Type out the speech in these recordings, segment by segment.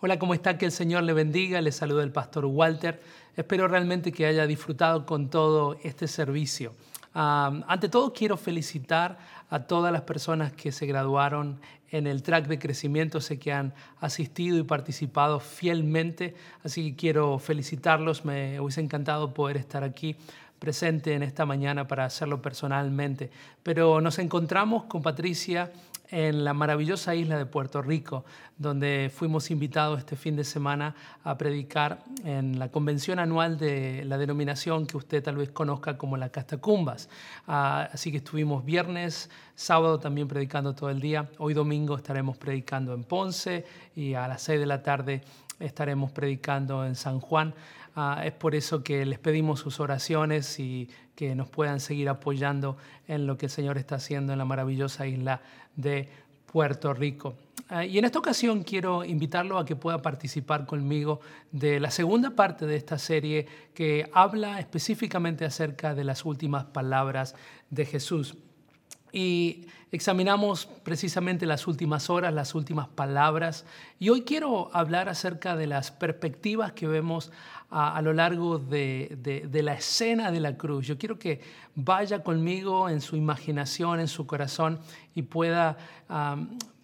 Hola, ¿cómo está? Que el Señor le bendiga. Le saluda el pastor Walter. Espero realmente que haya disfrutado con todo este servicio. ante todo, quiero felicitar a todas las personas que se graduaron en el track de crecimiento. Sé que han asistido y participado fielmente, así que quiero felicitarlos. Me hubiese encantado poder estar aquí presente en esta mañana para hacerlo personalmente. Pero nos encontramos con Patricia en la maravillosa isla de Puerto Rico, donde fuimos invitados este fin de semana a predicar en la convención anual de la denominación que usted tal vez conozca como la Castacumbas. Ah, así que estuvimos viernes, sábado también predicando todo el día. Hoy domingo estaremos predicando en Ponce y a las seis de la tarde estaremos predicando en San Juan. Ah, es por eso que les pedimos sus oraciones y que nos puedan seguir apoyando en lo que el Señor está haciendo en la maravillosa isla de Puerto Rico. Ah, y en esta ocasión quiero invitarlo a que pueda participar conmigo de la segunda parte de esta serie que habla específicamente acerca de las últimas palabras de Jesús. Y examinamos precisamente las últimas horas, las últimas palabras. Y hoy quiero hablar acerca de las perspectivas que vemos a, lo largo de, la escena de la cruz. Yo quiero que vaya conmigo en su imaginación, en su corazón y pueda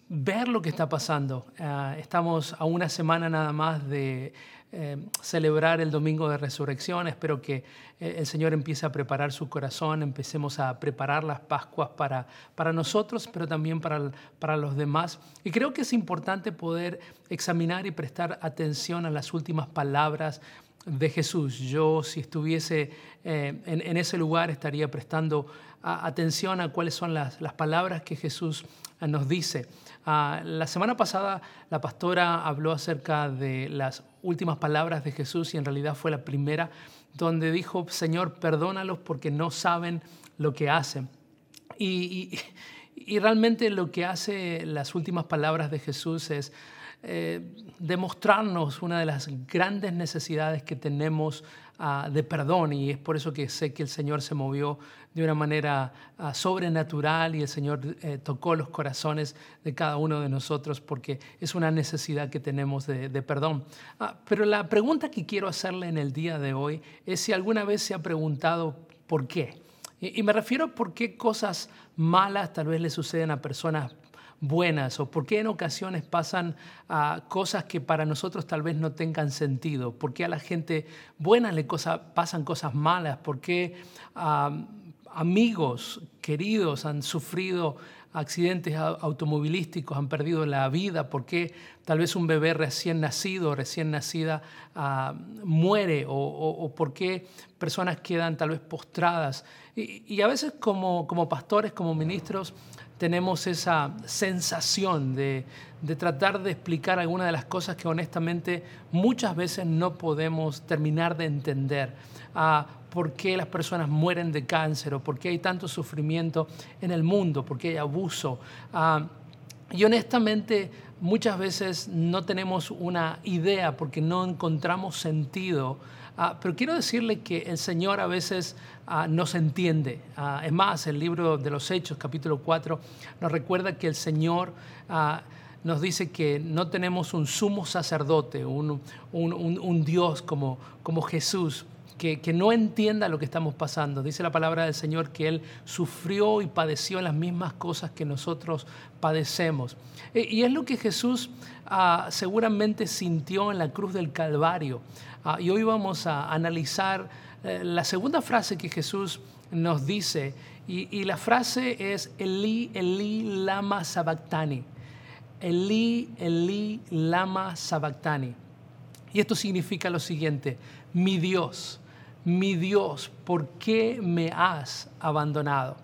ver lo que está pasando. Ah, estamos a una semana nada más de eh, celebrar el domingo de resurrección. Espero que eh, el Señor empiece a preparar su corazón, empecemos a preparar las Pascuas para, para nosotros, pero también para, para los demás. Y creo que es importante poder examinar y prestar atención a las últimas palabras de Jesús. Yo si estuviese eh, en, ese lugar estaría prestando atención a cuáles son las, palabras que Jesús nos dice. Ah, la semana pasada la pastora habló acerca de las últimas palabras de Jesús y en realidad fue la primera donde dijo, Señor, perdónalos porque no saben lo que hacen. y, y realmente lo que hace las últimas palabras de Jesús es eh, demostrarnos una de las grandes necesidades que tenemos ah, de perdón y es por eso que sé que el Señor se movió de una manera ah, sobrenatural y el Señor eh, tocó los corazones de cada uno de nosotros porque es una necesidad que tenemos de, perdón. Ah, pero la pregunta que quiero hacerle en el día de hoy es si alguna vez se ha preguntado por qué. Y, me refiero a por qué cosas malas tal vez le suceden a personas buenas o por qué en ocasiones pasan ah, cosas que para nosotros tal vez no tengan sentido, por qué a la gente buena le pasan cosas malas, por qué ah, amigos queridos han sufrido accidentes automovilísticos, han perdido la vida, por qué tal vez un bebé recién nacido, recién nacida, ah, muere o, por qué personas quedan tal vez postradas. Y, a veces como, como pastores, como ministros, tenemos esa sensación de, tratar de explicar algunas de las cosas que honestamente muchas veces no podemos terminar de entender. Ah, por qué las personas mueren de cáncer o por qué hay tanto sufrimiento en el mundo, por qué hay abuso. Ah, y honestamente muchas veces no tenemos una idea porque no encontramos sentido Ah, pero quiero decirle que el Señor a veces ah, nos entiende. Ah, es más, el libro de los Hechos, capítulo 4, nos recuerda que el Señor nos dice que no tenemos un sumo sacerdote, un, Dios como, como Jesús, que, que, no entienda lo que estamos pasando. Dice la palabra del Señor que Él sufrió y padeció las mismas cosas que nosotros padecemos. E, y es lo que Jesús seguramente sintió en la cruz del Calvario. Ah, y hoy vamos a analizar eh, la segunda frase que Jesús nos dice. Y, la frase es Eli, Eli, lama sabactani. Eli, Eli, lama sabactani. Y esto significa lo siguiente, mi Dios, mi Dios, ¿por qué me has abandonado?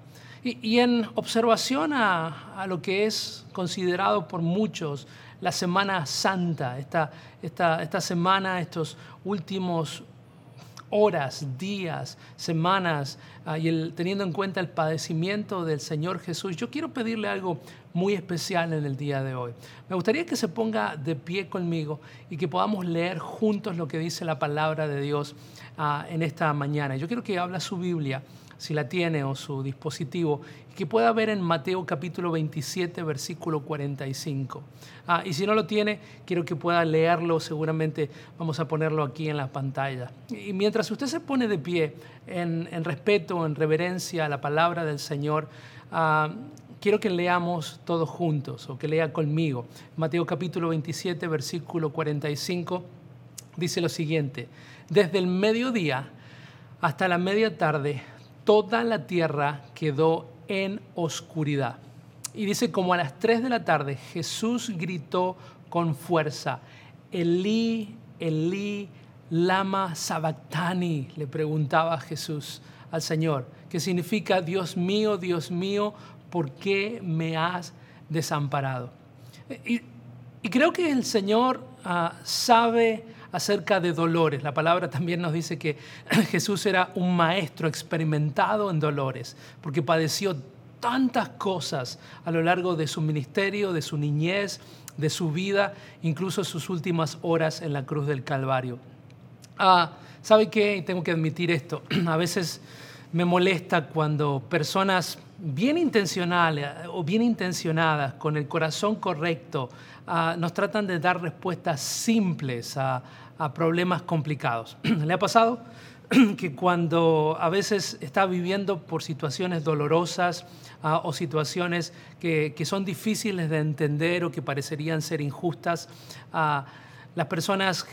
Y, en observación a, a, lo que es considerado por muchos la Semana Santa, esta, esta, esta semana, estos últimos horas, días, semanas, ah, y teniendo en cuenta el padecimiento del Señor Jesús, yo quiero pedirle algo muy especial en el día de hoy. Me gustaría que se ponga de pie conmigo y que podamos leer juntos lo que dice la palabra de Dios ah, en esta mañana. Yo quiero que habla su Biblia si la tiene o su dispositivo, que pueda ver en Mateo capítulo 27, versículo 45. Ah, y si no lo tiene, quiero que pueda leerlo, seguramente vamos a ponerlo aquí en la pantalla. Y mientras usted se pone de pie en, respeto, en reverencia a la palabra del Señor, ah, quiero que leamos todos juntos o que lea conmigo. Mateo capítulo 27, versículo 45 dice lo siguiente, desde el mediodía hasta la media tarde, toda la tierra quedó en oscuridad. Y dice, como a las 3 de la tarde, Jesús gritó con fuerza, Elí, Elí, lama sabactani, le preguntaba Jesús al Señor, que significa, Dios mío, Dios mío, ¿por qué me has desamparado? Y, creo que el Señor ah, sabe acerca de dolores. La palabra también nos dice que Jesús era un maestro experimentado en dolores, porque padeció tantas cosas a lo largo de su ministerio, de su niñez, de su vida, incluso sus últimas horas en la cruz del Calvario. Ah, ¿Sabe qué? Tengo que admitir esto. A veces me molesta cuando personas bien intencionales o bien intencionadas, con el corazón correcto, ah, nos tratan de dar respuestas simples a, problemas complicados. ¿Le ha pasado? que cuando a veces está viviendo por situaciones dolorosas ah, o situaciones que, son difíciles de entender o que parecerían ser injustas, ah, las personas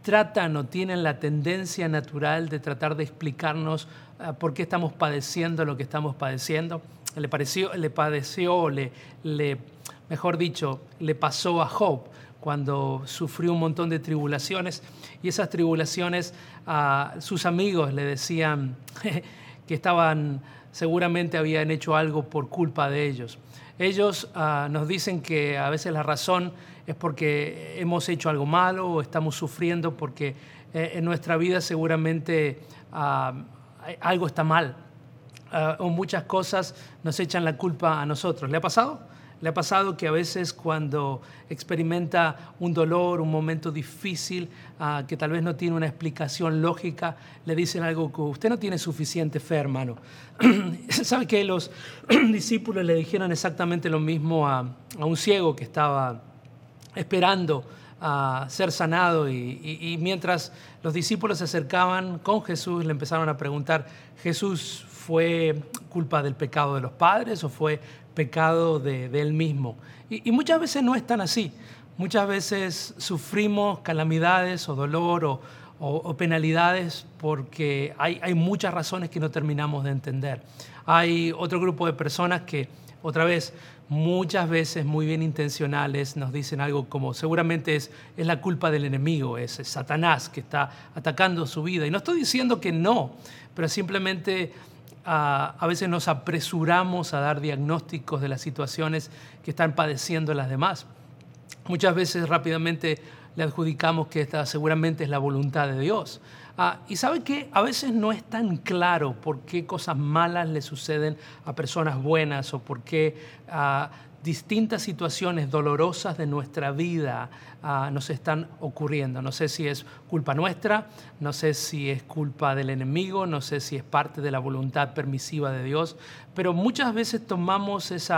tratan o tienen la tendencia natural de tratar de explicarnos por qué estamos padeciendo lo que estamos padeciendo le, pareció, le padeció, le, le, mejor dicho, le pasó a Job cuando sufrió un montón de tribulaciones y esas tribulaciones a sus amigos le decían que estaban seguramente habían hecho algo por culpa de ellos. Ellos ah, nos dicen que a veces la razón es porque hemos hecho algo malo o estamos sufriendo porque eh, en nuestra vida seguramente ah, algo está mal. Ah, o muchas cosas nos echan la culpa a nosotros. ¿Le ha pasado? ¿Le ha pasado que a veces cuando experimenta un dolor, un momento difícil, ah, que tal vez no tiene una explicación lógica, le dicen algo que usted no tiene suficiente fe, hermano? ¿Sabe que los discípulos le dijeron exactamente lo mismo a, un ciego que estaba esperando a ser sanado y, mientras los discípulos se acercaban con Jesús le empezaron a preguntar, Jesús, ¿fue culpa del pecado de los padres o fue pecado de, él mismo? Y, muchas veces no es tan así. Muchas veces sufrimos calamidades o dolor o, penalidades porque hay, hay muchas razones que no terminamos de entender. Hay otro grupo de personas que, otra vez, muchas veces muy bien intencionales nos dicen algo como seguramente es, es la culpa del enemigo, es, Satanás que está atacando su vida. Y no estoy diciendo que no, pero simplemente a, a veces nos apresuramos a dar diagnósticos de las situaciones que están padeciendo las demás. Muchas veces rápidamente le adjudicamos que esta seguramente es la voluntad de Dios. Ah, y sabe que a veces no es tan claro por qué cosas malas le suceden a personas buenas o por qué ah, distintas situaciones dolorosas de nuestra vida ah, nos están ocurriendo. No sé si es culpa nuestra, no sé si es culpa del enemigo, no sé si es parte de la voluntad permisiva de Dios, pero muchas veces tomamos ese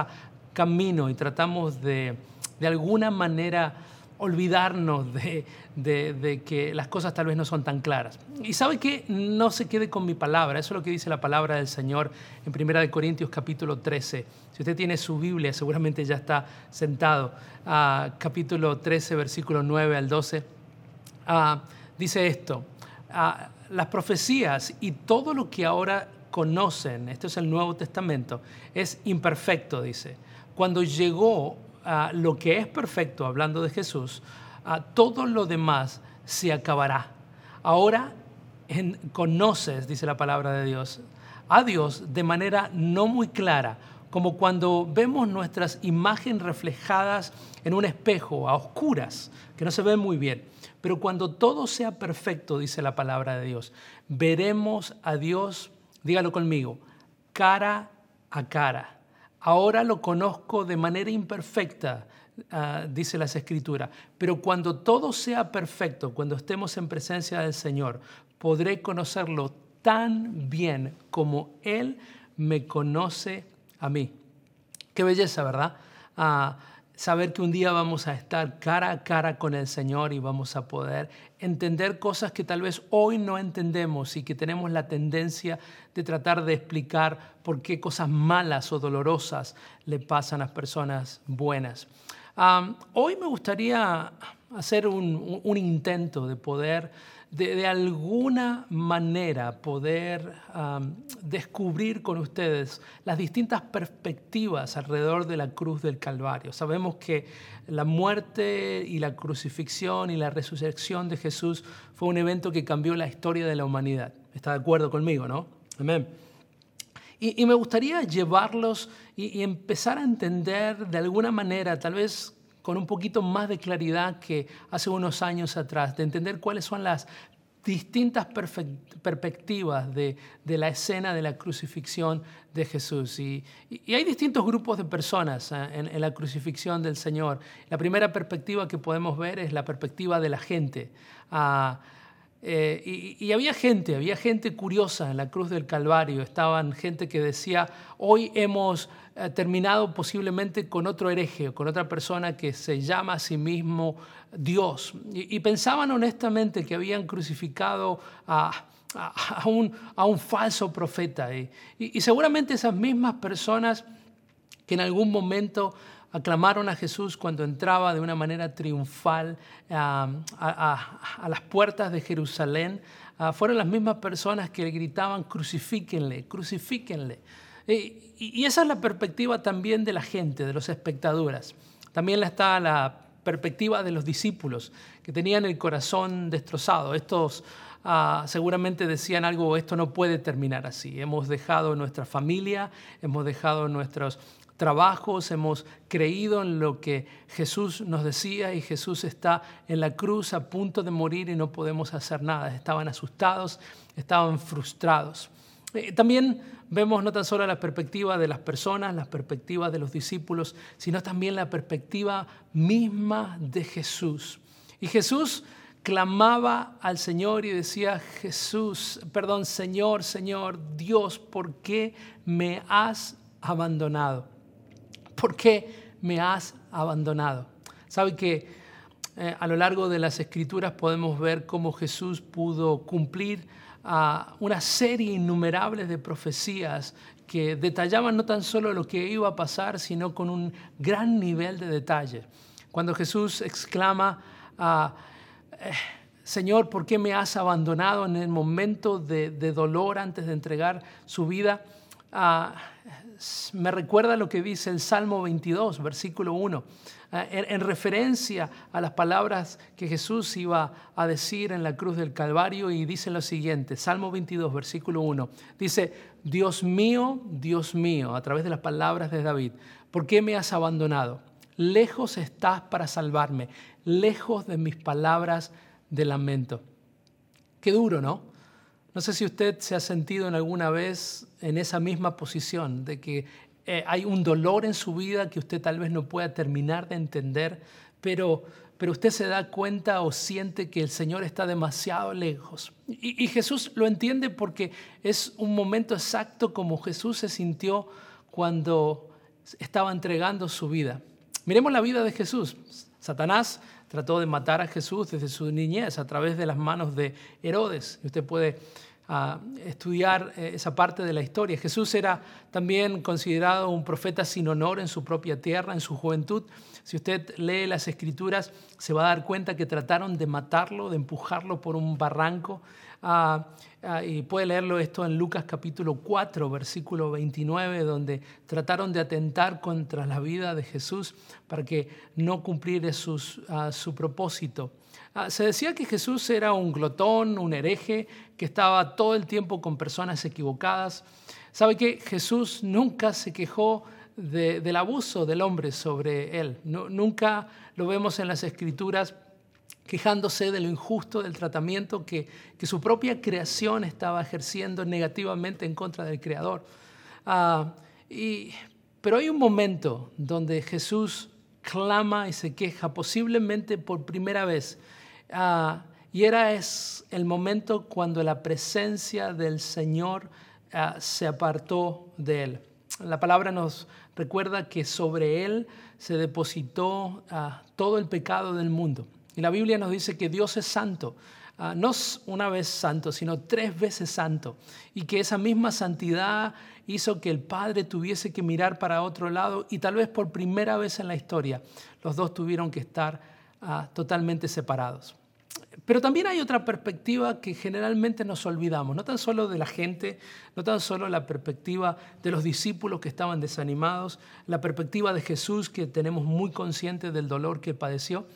camino y tratamos de, de alguna manera, olvidarnos de, que las cosas tal vez no son tan claras. Y sabe que no se quede con mi palabra, eso es lo que dice la palabra del Señor en 1 Corintios capítulo 13. Si usted tiene su Biblia, seguramente ya está sentado. a capítulo 13, versículo 9 al 12. Ah, dice esto, ah, las profecías y todo lo que ahora conocen, esto es el Nuevo Testamento, es imperfecto, dice. Cuando llegó lo que es perfecto, hablando de Jesús, todo lo demás se acabará. Ahora conoces, dice la palabra de Dios, a Dios de manera no muy clara, como cuando vemos nuestras imágenes reflejadas en un espejo a oscuras, que no se ve muy bien. Pero cuando todo sea perfecto, dice la palabra de Dios, veremos a Dios, dígalo conmigo, cara a cara. Ahora lo conozco de manera imperfecta, ah, dice las escrituras, pero cuando todo sea perfecto, cuando estemos en presencia del Señor, podré conocerlo tan bien como Él me conoce a mí. Qué belleza, ¿verdad? Ah, saber que un día vamos a estar cara a cara con el Señor y vamos a poder entender cosas que tal vez hoy no entendemos y que tenemos la tendencia de tratar de explicar por qué cosas malas o dolorosas le pasan a personas buenas. hoy me gustaría hacer un, intento de poder de, alguna manera poder descubrir con ustedes las distintas perspectivas alrededor de la cruz del Calvario. Sabemos que la muerte y la crucifixión y la resurrección de Jesús fue un evento que cambió la historia de la humanidad. ¿Está de acuerdo conmigo, no? Amén. Y, me gustaría llevarlos y empezar a entender de alguna manera, tal vez con un poquito más de claridad que hace unos años atrás, de entender cuáles son las distintas perspectivas de, la escena de la crucifixión de Jesús. Y, hay distintos grupos de personas ¿eh? en, la crucifixión del Señor. La primera perspectiva que podemos ver es la perspectiva de la gente. Ah, eh, y, había gente, había gente curiosa en la cruz del Calvario. Estaban gente que decía, hoy hemos eh, terminado posiblemente con otro hereje, con otra persona que se llama a sí mismo Dios. Y, pensaban honestamente que habían crucificado a, un, a un, falso profeta. Y, seguramente esas mismas personas que en algún momento aclamaron a Jesús cuando entraba de una manera triunfal a, las puertas de Jerusalén, ah, fueron las mismas personas que gritaban, crucifíquenle, crucifíquenle. Y, esa es la perspectiva también de la gente, de los espectadores. También está la perspectiva de los discípulos, que tenían el corazón destrozado. Estos ah, seguramente decían algo, esto no puede terminar así. Hemos dejado nuestra familia, hemos dejado nuestros trabajos, hemos creído en lo que Jesús nos decía y Jesús está en la cruz a punto de morir y no podemos hacer nada. Estaban asustados, estaban frustrados. Eh, también vemos no tan solo la perspectiva de las personas, la perspectiva de los discípulos, sino también la perspectiva misma de Jesús. Y Jesús clamaba al Señor y decía, Jesús, perdón, Señor, Señor, Dios, ¿por qué me has abandonado? ¿Por qué me has abandonado? Sabe que eh, a lo largo de las escrituras podemos ver cómo Jesús pudo cumplir a una serie innumerable de profecías que detallaban no tan solo lo que iba a pasar, sino con un gran nivel de detalle. Cuando Jesús exclama, ah, eh, Señor, ¿por qué me has abandonado en el momento de, dolor antes de entregar su vida? Ah, me recuerda lo que dice el Salmo 22, versículo 1. Eh, en, referencia a las palabras que Jesús iba a decir en la cruz del Calvario y dice lo siguiente, Salmo 22, versículo 1, dice, Dios mío, Dios mío, a través de las palabras de David, ¿por qué me has abandonado? Lejos estás para salvarme, lejos de mis palabras de lamento. Qué duro, ¿no? No sé si usted se ha sentido en alguna vez en esa misma posición, de que eh, hay un dolor en su vida que usted tal vez no pueda terminar de entender, pero, pero usted se da cuenta o siente que el Señor está demasiado lejos. Y, y Jesús lo entiende porque es un momento exacto como Jesús se sintió cuando estaba entregando su vida. Miremos la vida de Jesús. Satanás trató de matar a Jesús desde su niñez a través de las manos de Herodes. Usted puede a estudiar eh, esa parte de la historia. Jesús era también considerado un profeta sin honor en su propia tierra, en su juventud. Si usted lee las escrituras, se va a dar cuenta que trataron de matarlo, de empujarlo por un barranco. Y puede leerlo esto en Lucas capítulo 4, versículo 29, donde trataron de atentar contra la vida de Jesús para que no cumpliera su propósito. Ah, se decía que Jesús era un glotón, un hereje, que estaba todo el tiempo con personas equivocadas. ¿Sabe que Jesús nunca se quejó del abuso del hombre sobre él? nunca lo vemos en las escrituras quejándose de lo injusto del tratamiento que, su propia creación estaba ejerciendo negativamente en contra del Creador. Ah, pero hay un momento donde Jesús clama y se queja, posiblemente por primera vez, Ah, y era es el momento cuando la presencia del Señor ah, se apartó de él. La palabra nos recuerda que sobre él se depositó todo el pecado del mundo. Y la Biblia nos dice que Dios es santo, Ah, no una vez santo, sino tres veces santo, y que esa misma santidad hizo que el Padre tuviese que mirar para otro lado y tal vez por primera vez en la historia los dos tuvieron que estar ah, totalmente separados. Pero también hay otra perspectiva que generalmente nos olvidamos, no tan solo de la gente, no tan solo la perspectiva de los discípulos que estaban desanimados, la perspectiva de Jesús que tenemos muy consciente del dolor que padeció,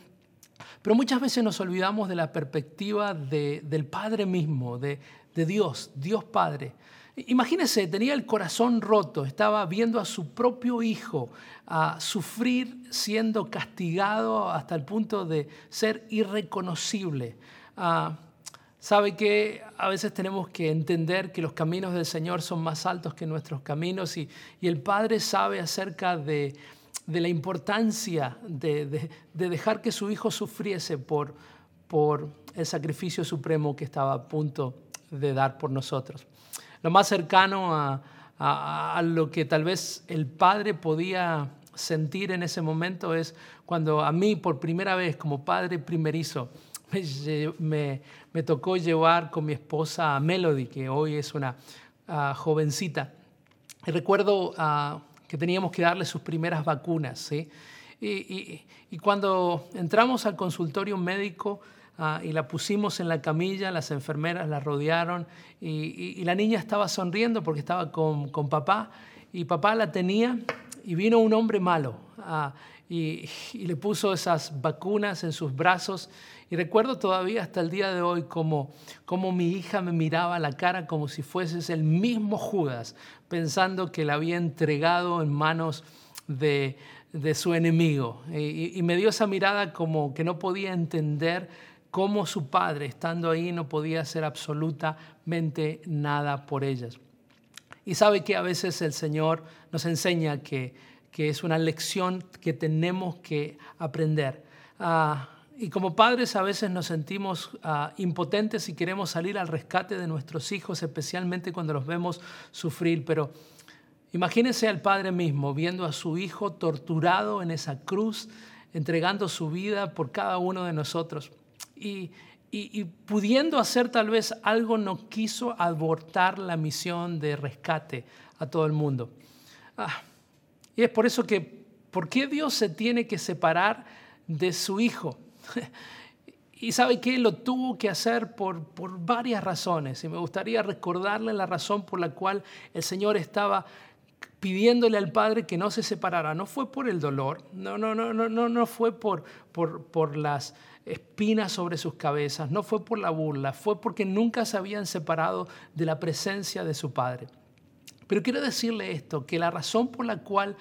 pero muchas veces nos olvidamos de la perspectiva del Padre mismo, de, Dios, Dios Padre. Imagínese, tenía el corazón roto, estaba viendo a su propio hijo a sufrir siendo castigado hasta el punto de ser irreconocible. Ah, sabe que a veces tenemos que entender que los caminos del Señor son más altos que nuestros caminos y el Padre sabe acerca de, de la importancia de, dejar que su hijo sufriese por, por el sacrificio supremo que estaba a punto de dar por nosotros. Lo más cercano a, a, lo que tal vez el padre podía sentir en ese momento es cuando a mí por primera vez como padre primerizo me, me, tocó llevar con mi esposa a Melody, que hoy es una ah, jovencita. Recuerdo uh, que teníamos que darle sus primeras vacunas. ¿sí? Y, cuando entramos al consultorio médico ah, y la pusimos en la camilla, las enfermeras la rodearon y, la niña estaba sonriendo porque estaba con, con, papá y papá la tenía y vino un hombre malo ah, y, le puso esas vacunas en sus brazos y recuerdo todavía hasta el día de hoy como, como mi hija me miraba la cara como si fueses el mismo Judas, pensando que la había entregado en manos de, su enemigo. Y, y me dio esa mirada como que no podía entender cómo su padre, estando ahí, no podía hacer absolutamente nada por ellas. Y sabe que a veces el Señor nos enseña que, que es una lección que tenemos que aprender. Ah, y como padres a veces nos sentimos ah, impotentes y queremos salir al rescate de nuestros hijos, especialmente cuando los vemos sufrir. Pero imagínense al padre mismo viendo a su hijo torturado en esa cruz, entregando su vida por cada uno de nosotros. Y, pudiendo hacer tal vez algo, no quiso abortar la misión de rescate a todo el mundo. Ah, y es por eso que, ¿por qué Dios se tiene que separar de su hijo? Y sabe que lo tuvo que hacer por, por varias razones. Y me gustaría recordarle la razón por la cual el Señor estaba pidiéndole al Padre que no se separara. No fue por el dolor, no, no, no, no, no, fue por, por, por las espinas sobre sus cabezas, no fue por la burla, fue porque nunca se habían separado de la presencia de su Padre. Pero quiero decirle esto, que la razón por la cual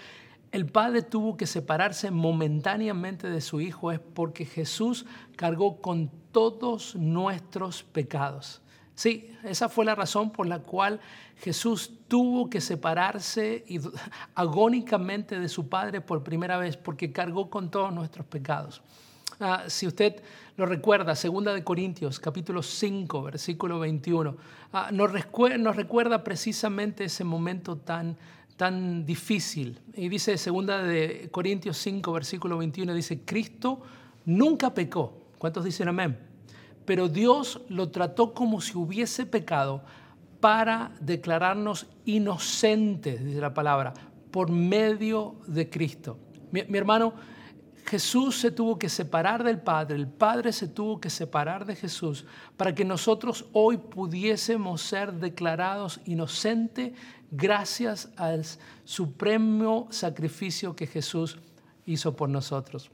el padre tuvo que separarse momentáneamente de su hijo es porque Jesús cargó con todos nuestros pecados. Sí, esa fue la razón por la cual Jesús tuvo que separarse agónicamente de su Padre por primera vez, porque cargó con todos nuestros pecados. Ah, si usted lo recuerda, segunda de Corintios, capítulo 5, versículo 21, ah, nos, recuerda precisamente ese momento tan tan difícil. Y dice segunda de Corintios 5, versículo 21, dice, Cristo nunca pecó. ¿Cuántos dicen amén? Pero Dios lo trató como si hubiese pecado para declararnos inocentes, dice la palabra, por medio de Cristo. Mi hermano, Jesús se tuvo que separar del Padre, el Padre se tuvo que separar de Jesús para que nosotros hoy pudiésemos ser declarados inocentes gracias al supremo sacrificio que Jesús hizo por nosotros.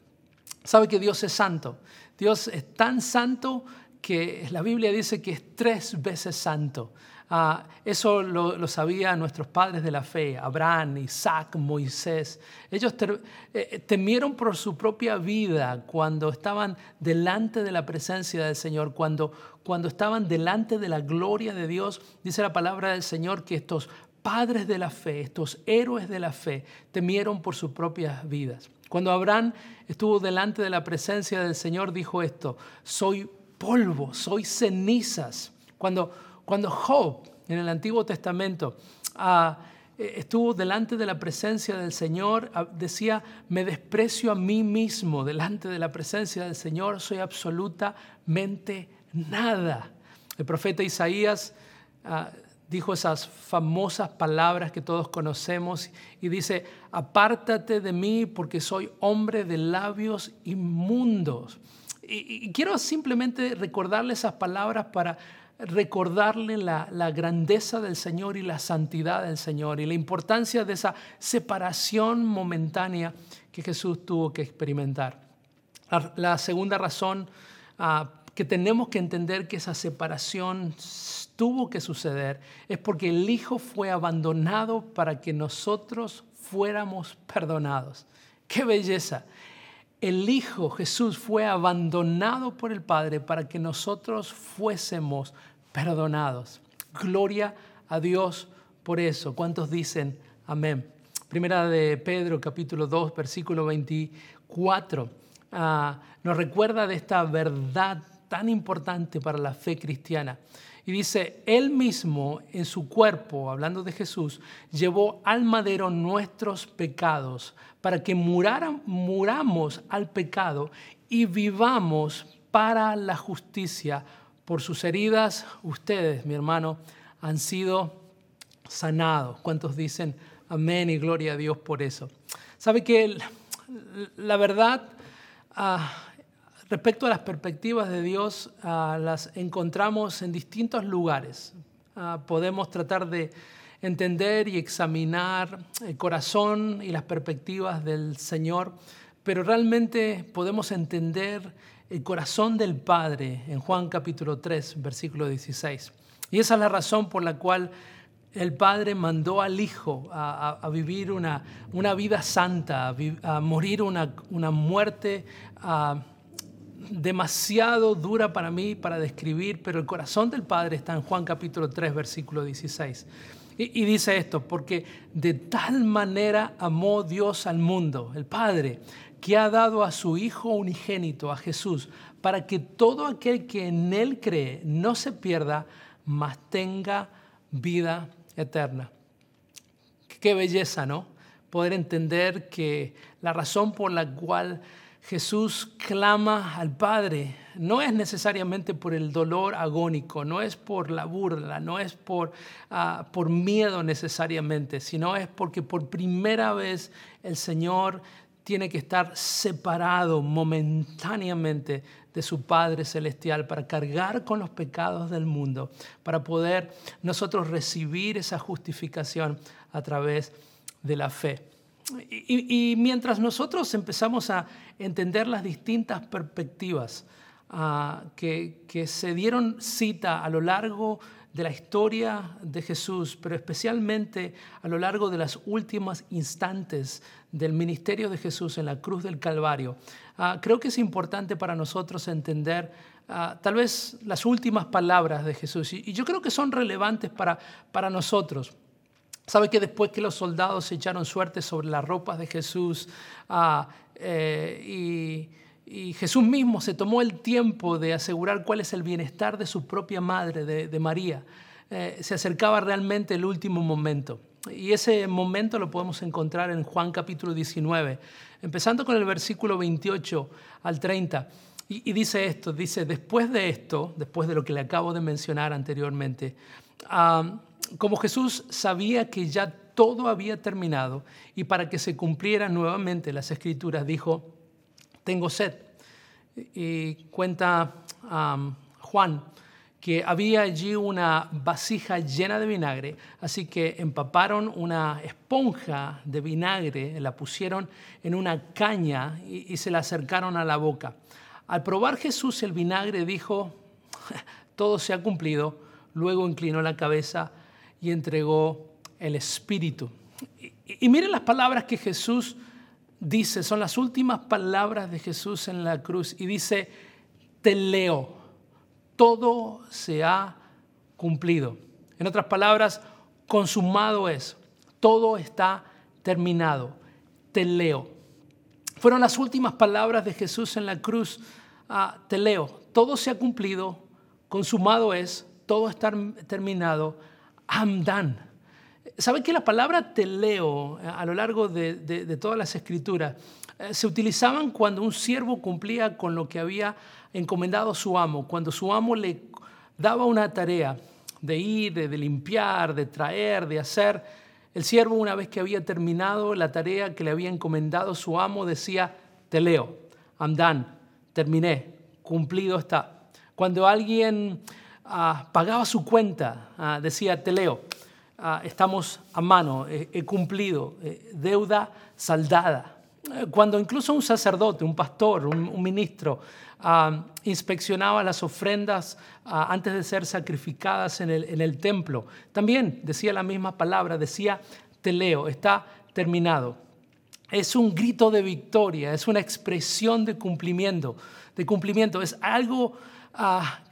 Sabe que Dios es santo. Dios es tan santo que la Biblia dice que es tres veces santo. Ah, eso lo, sabían nuestros padres de la fe, Abraham, Isaac, Moisés. Ellos eh, eh, temieron por su propia vida cuando estaban delante de la presencia del Señor, cuando, cuando estaban delante de la gloria de Dios. Dice la palabra del Señor que estos padres de la fe, estos héroes de la fe, temieron por sus propias vidas. Cuando Abraham estuvo delante de la presencia del Señor, dijo esto, soy polvo, soy cenizas. Cuando, cuando Job en el Antiguo Testamento ah, eh, estuvo delante de la presencia del Señor, ah, decía, me desprecio a mí mismo delante de la presencia del Señor, soy absolutamente nada. El profeta Isaías ah, dijo esas famosas palabras que todos conocemos y dice, apártate de mí porque soy hombre de labios inmundos. Y, quiero simplemente recordarle esas palabras para recordarle la, la, grandeza del Señor y la santidad del Señor y la importancia de esa separación momentánea que Jesús tuvo que experimentar. La, segunda razón ah, que tenemos que entender que esa separación tuvo que suceder es porque el Hijo fue abandonado para que nosotros fuéramos perdonados. ¡Qué belleza! El Hijo Jesús fue abandonado por el Padre para que nosotros fuésemos perdonados. Gloria a Dios por eso. ¿Cuántos dicen amén? Primera de Pedro capítulo 2 versículo 24 ah, nos recuerda de esta verdad tan importante para la fe cristiana. Y dice, Él mismo en su cuerpo, hablando de Jesús, llevó al madero nuestros pecados para que muramos al pecado y vivamos para la justicia. Por sus heridas, ustedes, mi hermano, han sido sanados. ¿Cuántos dicen amén y gloria a Dios por eso? ¿Sabe que la verdad... Ah, Respecto a las perspectivas de Dios, ah, las encontramos en distintos lugares. Ah, podemos tratar de entender y examinar el corazón y las perspectivas del Señor, pero realmente podemos entender el corazón del Padre en Juan capítulo 3, versículo 16. Y esa es la razón por la cual el Padre mandó al Hijo a, vivir una, una, vida santa, a, morir una, una muerte demasiado dura para mí para describir, pero el corazón del Padre está en Juan capítulo 3, versículo 16. Y, y, dice esto, porque de tal manera amó Dios al mundo, el Padre, que ha dado a su Hijo unigénito, a Jesús, para que todo aquel que en Él cree no se pierda, mas tenga vida eterna. Qué belleza, ¿no? Poder entender que la razón por la cual Jesús clama al Padre, no es necesariamente por el dolor agónico, no es por la burla, no es por, ah, por miedo necesariamente, sino es porque por primera vez el Señor tiene que estar separado momentáneamente de su Padre Celestial para cargar con los pecados del mundo, para poder nosotros recibir esa justificación a través de la fe. Y, mientras nosotros empezamos a entender las distintas perspectivas ah, que, se dieron cita a lo largo de la historia de Jesús, pero especialmente a lo largo de las últimas instantes del ministerio de Jesús en la cruz del Calvario, ah, creo que es importante para nosotros entender ah, tal vez las últimas palabras de Jesús. Y, y yo creo que son relevantes para, para nosotros. ¿Sabe que después que los soldados echaron suerte sobre las ropas de Jesús ah, eh, y, Jesús mismo se tomó el tiempo de asegurar cuál es el bienestar de su propia madre, de, María? Eh, se acercaba realmente el último momento. Y ese momento lo podemos encontrar en Juan capítulo 19, empezando con el versículo 28 al 30. Y, dice esto, dice, después de esto, después de lo que le acabo de mencionar anteriormente, ah, como Jesús sabía que ya todo había terminado y para que se cumplieran nuevamente las escrituras, dijo, tengo sed. Y cuenta Juan que había allí una vasija llena de vinagre, así que empaparon una esponja de vinagre, la pusieron en una caña y, y se la acercaron a la boca. Al probar Jesús el vinagre dijo, todo se ha cumplido, luego inclinó la cabeza y entregó el Espíritu. Y, miren las palabras que Jesús dice, son las últimas palabras de Jesús en la cruz y dice, te leo, todo se ha cumplido. En otras palabras, consumado es, todo está terminado, te leo. Fueron las últimas palabras de Jesús en la cruz ah, te leo, todo se ha cumplido, consumado es, todo está terminado, I'm done. ¿Sabe que la palabra teleo eh, a lo largo de, de todas las escrituras eh, se utilizaban cuando un siervo cumplía con lo que había encomendado su amo, cuando su amo le daba una tarea de ir, de, limpiar, de traer, de hacer. El siervo, una vez que había terminado la tarea que le había encomendado su amo, decía, te leo, I'm done, terminé, cumplido está. Cuando alguien ah, pagaba su cuenta, ah, decía, te leo, ah, estamos a mano, he, cumplido, eh, deuda saldada. Cuando incluso un sacerdote, un pastor, un ministro inspeccionaba las ofrendas antes de ser sacrificadas en el, en el templo. También decía la misma palabra, decía, te leo, está terminado. Es un grito de victoria, es una expresión de cumplimiento, de cumplimiento. Es algo,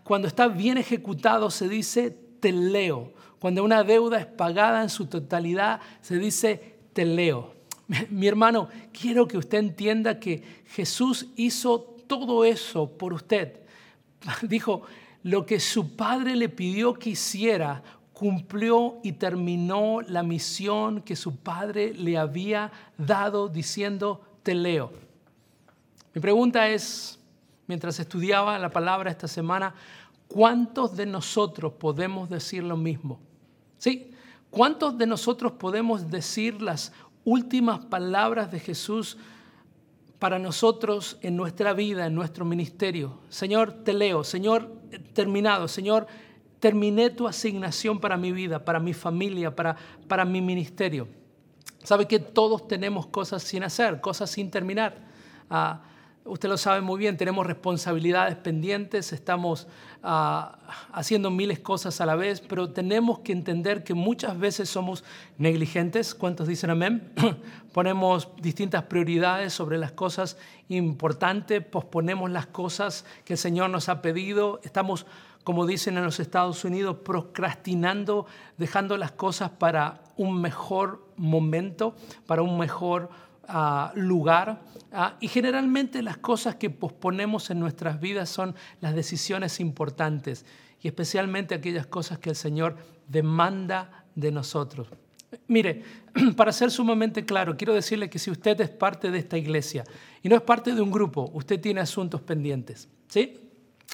cuando está bien ejecutado se dice, te leo. Cuando una deuda es pagada en su totalidad, se dice, te leo. Mi hermano, quiero que usted entienda que Jesús hizo todo eso por usted. Dijo, lo que su padre le pidió que hiciera, cumplió y terminó la misión que su padre le había dado diciendo, te leo. Mi pregunta es, mientras estudiaba la palabra esta semana, ¿cuántos de nosotros podemos decir lo mismo? ¿Sí? ¿Cuántos de nosotros podemos decir las últimas palabras de Jesús para nosotros en nuestra vida, en nuestro ministerio. Señor, te leo, Señor, terminado, Señor, terminé tu asignación para mi vida, para mi familia, para, para mi ministerio. Sabe que todos tenemos cosas sin hacer, cosas sin terminar. Ah, Usted lo sabe muy bien, tenemos responsabilidades pendientes, estamos ah, haciendo miles de cosas a la vez, pero tenemos que entender que muchas veces somos negligentes. ¿Cuántos dicen amén? Ponemos distintas prioridades sobre las cosas importantes, posponemos las cosas que el Señor nos ha pedido, estamos, como dicen en los Estados Unidos, procrastinando, dejando las cosas para un mejor momento, para un mejor lugar. y generalmente las cosas que posponemos en nuestras vidas son las decisiones importantes y especialmente aquellas cosas que el Señor demanda de nosotros. Mire, para ser sumamente claro, quiero decirle que si usted es parte de esta iglesia y no es parte de un grupo, usted tiene asuntos pendientes. ¿Sí?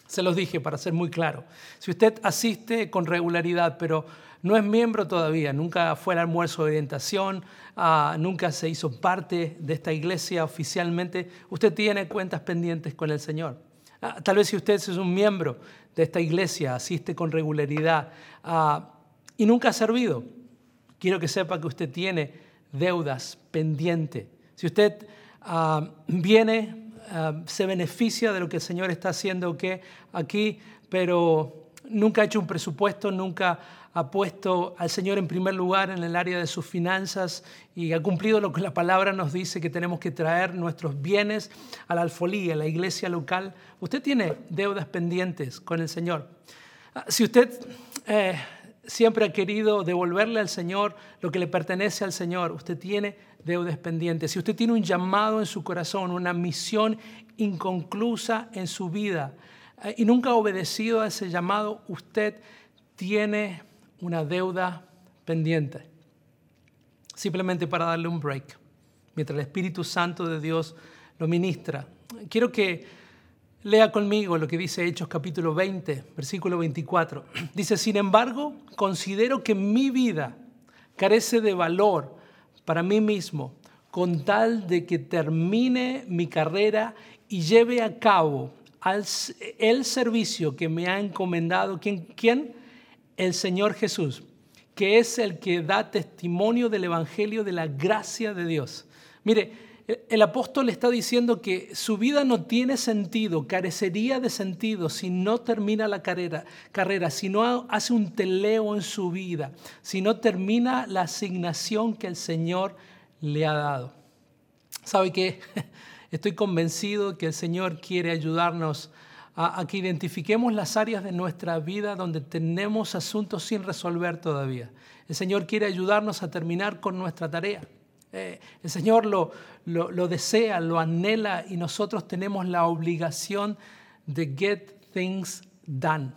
Se los dije para ser muy claro. Si usted asiste con regularidad, pero no es miembro todavía, nunca fue al almuerzo de orientación, ah, nunca se hizo parte de esta iglesia oficialmente, usted tiene cuentas pendientes con el Señor. Ah, tal vez si usted es un miembro de esta iglesia, asiste con regularidad ah, y nunca ha servido, quiero que sepa que usted tiene deudas pendientes. Si usted viene, se beneficia de lo que el Señor está haciendo aquí, pero nunca ha hecho un presupuesto, nunca ha puesto al Señor en primer lugar en el área de sus finanzas y ha cumplido lo que la palabra nos dice que tenemos que traer nuestros bienes a la alfolía, a la iglesia local. Usted tiene deudas pendientes con el Señor. Ah, si usted eh, siempre ha querido devolverle al Señor lo que le pertenece al Señor, usted tiene deudas pendientes. Si usted tiene un llamado en su corazón, una misión inconclusa en su vida eh, y nunca ha obedecido a ese llamado, usted tiene una deuda pendiente, simplemente para darle un break, mientras el Espíritu Santo de Dios lo ministra. Quiero que lea conmigo lo que dice Hechos capítulo 20, versículo 24. Dice, sin embargo, considero que mi vida carece de valor para mí mismo, con tal de que termine mi carrera y lleve a cabo el servicio que me ha encomendado. ¿Quién? ¿Quién? El Señor Jesús, que es el que da testimonio del Evangelio de la gracia de Dios. Mire, el apóstol está diciendo que su vida no tiene sentido, carecería de sentido si no termina la carrera, carrera, si no hace un teleo en su vida, si no termina la asignación que el Señor le ha dado. ¿Sabe qué? Estoy convencido que el Señor quiere ayudarnos a, que identifiquemos las áreas de nuestra vida donde tenemos asuntos sin resolver todavía. El Señor quiere ayudarnos a terminar con nuestra tarea. Eh, el Señor lo, lo, lo, desea, lo anhela y nosotros tenemos la obligación de Get Things Done.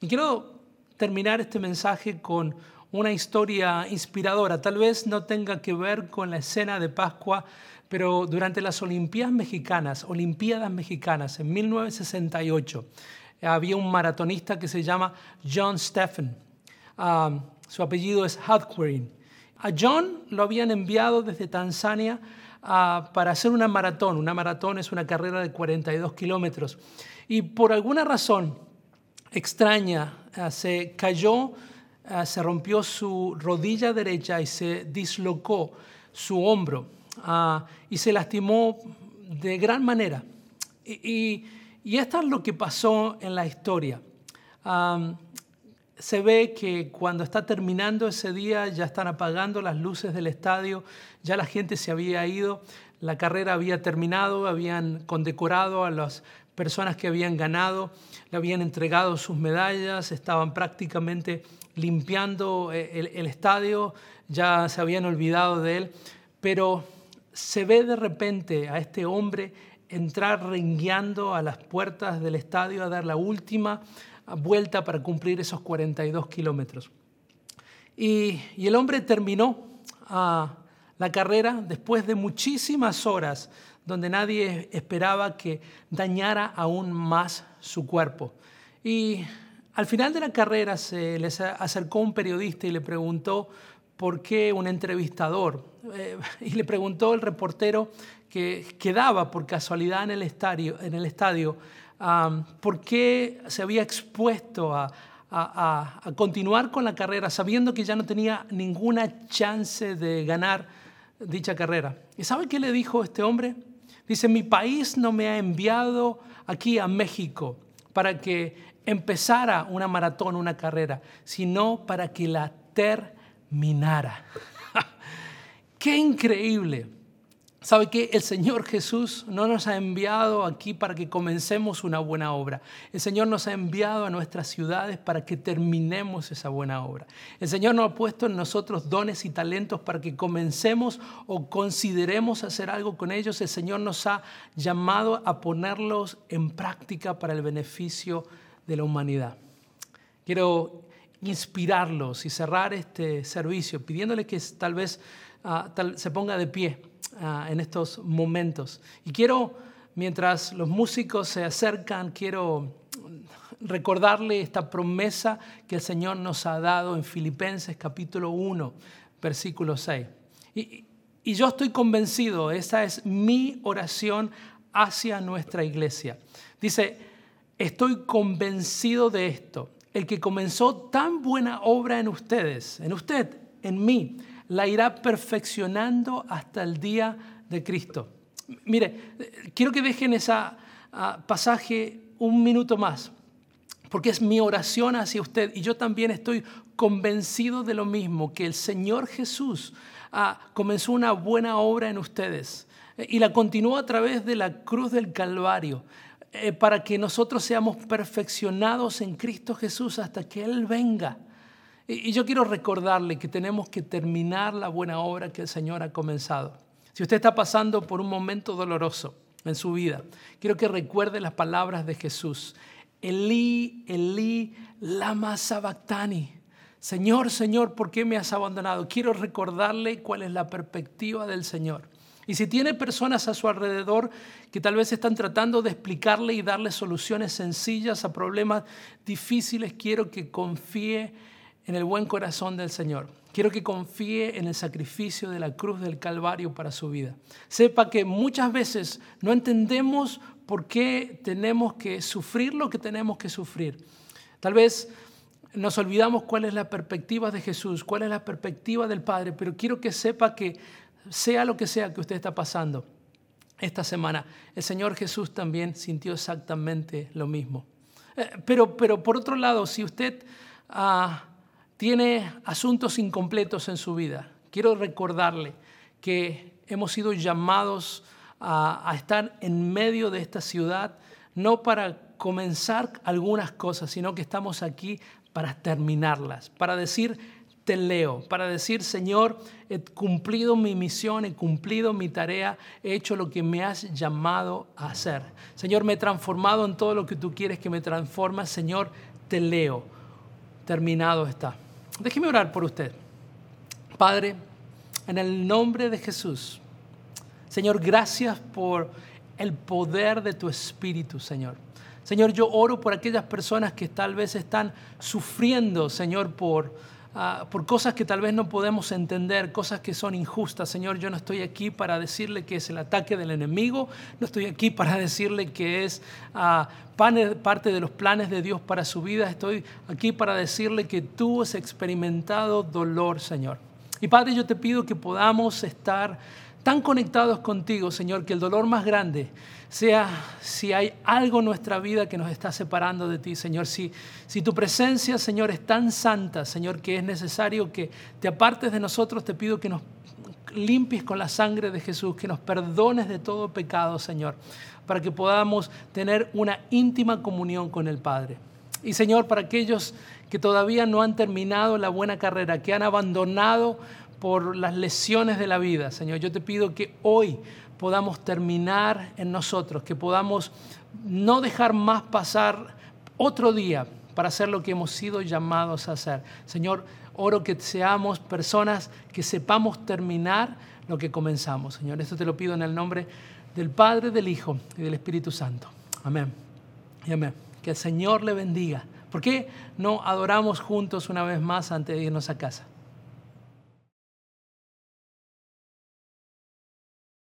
Y quiero terminar este mensaje con una historia inspiradora. Tal vez no tenga que ver con la escena de Pascua, pero durante las Olimpiadas Mexicanas, Olimpiadas Mexicanas en 1968, había un maratonista que se llama John Steffen. Ah, su apellido es Hudquarin. A John lo habían enviado desde Tanzania ah, para hacer una maratón. Una maratón es una carrera de 42 kilómetros. Y por alguna razón extraña ah, se cayó, se rompió su rodilla derecha y se dislocó su hombro y se lastimó de gran manera. Y, y esto es lo que pasó en la historia. se ve que cuando está terminando ese día ya están apagando las luces del estadio, ya la gente se había ido, la carrera había terminado, habían condecorado a las personas que habían ganado, le habían entregado sus medallas, estaban prácticamente limpiando eh, el, el estadio, ya se habían olvidado de él, pero se ve de repente a este hombre entrar rengueando a las puertas del estadio a dar la última vuelta para cumplir esos 42 kilómetros. Y, el hombre terminó ah, la carrera después de muchísimas horas donde nadie esperaba que dañara aún más su cuerpo. Y al final de la carrera se les acercó un periodista y le preguntó por qué un entrevistador, eh, y le preguntó el reportero que quedaba por casualidad en el estadio, en el estadio por qué se había expuesto a, continuar con la carrera sabiendo que ya no tenía ninguna chance de ganar dicha carrera. ¿Y sabe qué le dijo este hombre? Dice, mi país no me ha enviado aquí a México para que empezara una maratón, una carrera, sino para que la terminara. ¡Qué increíble! ¿Sabe que el Señor Jesús no nos ha enviado aquí para que comencemos una buena obra? El Señor nos ha enviado a nuestras ciudades para que terminemos esa buena obra. El Señor nos ha puesto en nosotros dones y talentos para que comencemos o consideremos hacer algo con ellos. El Señor nos ha llamado a ponerlos en práctica para el beneficio de la humanidad. Quiero inspirarlos y cerrar este servicio pidiéndole que tal vez ah, se ponga de pie en estos momentos. Y quiero, mientras los músicos se acercan, quiero recordarle esta promesa que el Señor nos ha dado en Filipenses capítulo 1, versículo 6. Y, y yo estoy convencido, esa es mi oración hacia nuestra iglesia. Dice, estoy convencido de esto. El que comenzó tan buena obra en ustedes, en usted, en mí, la irá perfeccionando hasta el día de Cristo. Mire, quiero que dejen ese ah, pasaje un minuto más, porque es mi oración hacia usted y yo también estoy convencido de lo mismo, que el Señor Jesús ah, comenzó una buena obra en ustedes y la continuó a través de la cruz del Calvario eh, para que nosotros seamos perfeccionados en Cristo Jesús hasta que Él venga. Y yo quiero recordarle que tenemos que terminar la buena obra que el Señor ha comenzado. Si usted está pasando por un momento doloroso en su vida, quiero que recuerde las palabras de Jesús. Elí, Elí, lama sabactani. Señor, Señor, ¿por qué me has abandonado? Quiero recordarle cuál es la perspectiva del Señor. Y si tiene personas a su alrededor que tal vez están tratando de explicarle y darle soluciones sencillas a problemas difíciles, quiero que confíe en el buen corazón del Señor. Quiero que confíe en el sacrificio de la cruz del Calvario para su vida. Sepa que muchas veces no entendemos por qué tenemos que sufrir lo que tenemos que sufrir. Tal vez nos olvidamos cuál es la perspectiva de Jesús, cuál es la perspectiva del Padre, pero quiero que sepa que sea lo que sea que usted está pasando esta semana, el Señor Jesús también sintió exactamente lo mismo. Eh, pero, pero por otro lado, si usted... ha tiene asuntos incompletos en su vida, quiero recordarle que hemos sido llamados a, estar en medio de esta ciudad, no para comenzar algunas cosas, sino que estamos aquí para terminarlas, para decir, te leo para decir, Señor, he cumplido mi misión, he cumplido mi tarea, he hecho lo que me has llamado a hacer. Señor, me he transformado en todo lo que tú quieres que me transforme. Señor, te leo. Terminado está. Déjeme orar por usted. Padre, en el nombre de Jesús, Señor, gracias por el poder de tu Espíritu, Señor. Señor, yo oro por aquellas personas que tal vez están sufriendo, Señor, por Ah, por cosas que tal vez no podemos entender, cosas que son injustas. Señor, yo no estoy aquí para decirle que es el ataque del enemigo, no estoy aquí para decirle que es ah, parte de los planes de Dios para su vida, estoy aquí para decirle que tú has experimentado dolor, Señor. Y Padre, yo te pido que podamos estar tan conectados contigo, Señor, que el dolor más grande sea si hay algo en nuestra vida que nos está separando de ti, Señor. Si, si tu presencia, Señor, es tan santa, Señor, que es necesario que te apartes de nosotros, te pido que nos limpies con la sangre de Jesús, que nos perdones de todo pecado, Señor, para que podamos tener una íntima comunión con el Padre. Y Señor, para aquellos que todavía no han terminado la buena carrera, que han abandonado por las lesiones de la vida. Señor, yo te pido que hoy podamos terminar en nosotros, que podamos no dejar más pasar otro día para hacer lo que hemos sido llamados a hacer. Señor, oro que seamos personas que sepamos terminar lo que comenzamos. Señor, esto te lo pido en el nombre del Padre, del Hijo y del Espíritu Santo. Amén. Y amén. Que el Señor le bendiga. ¿Por qué no adoramos juntos una vez más antes de irnos a casa?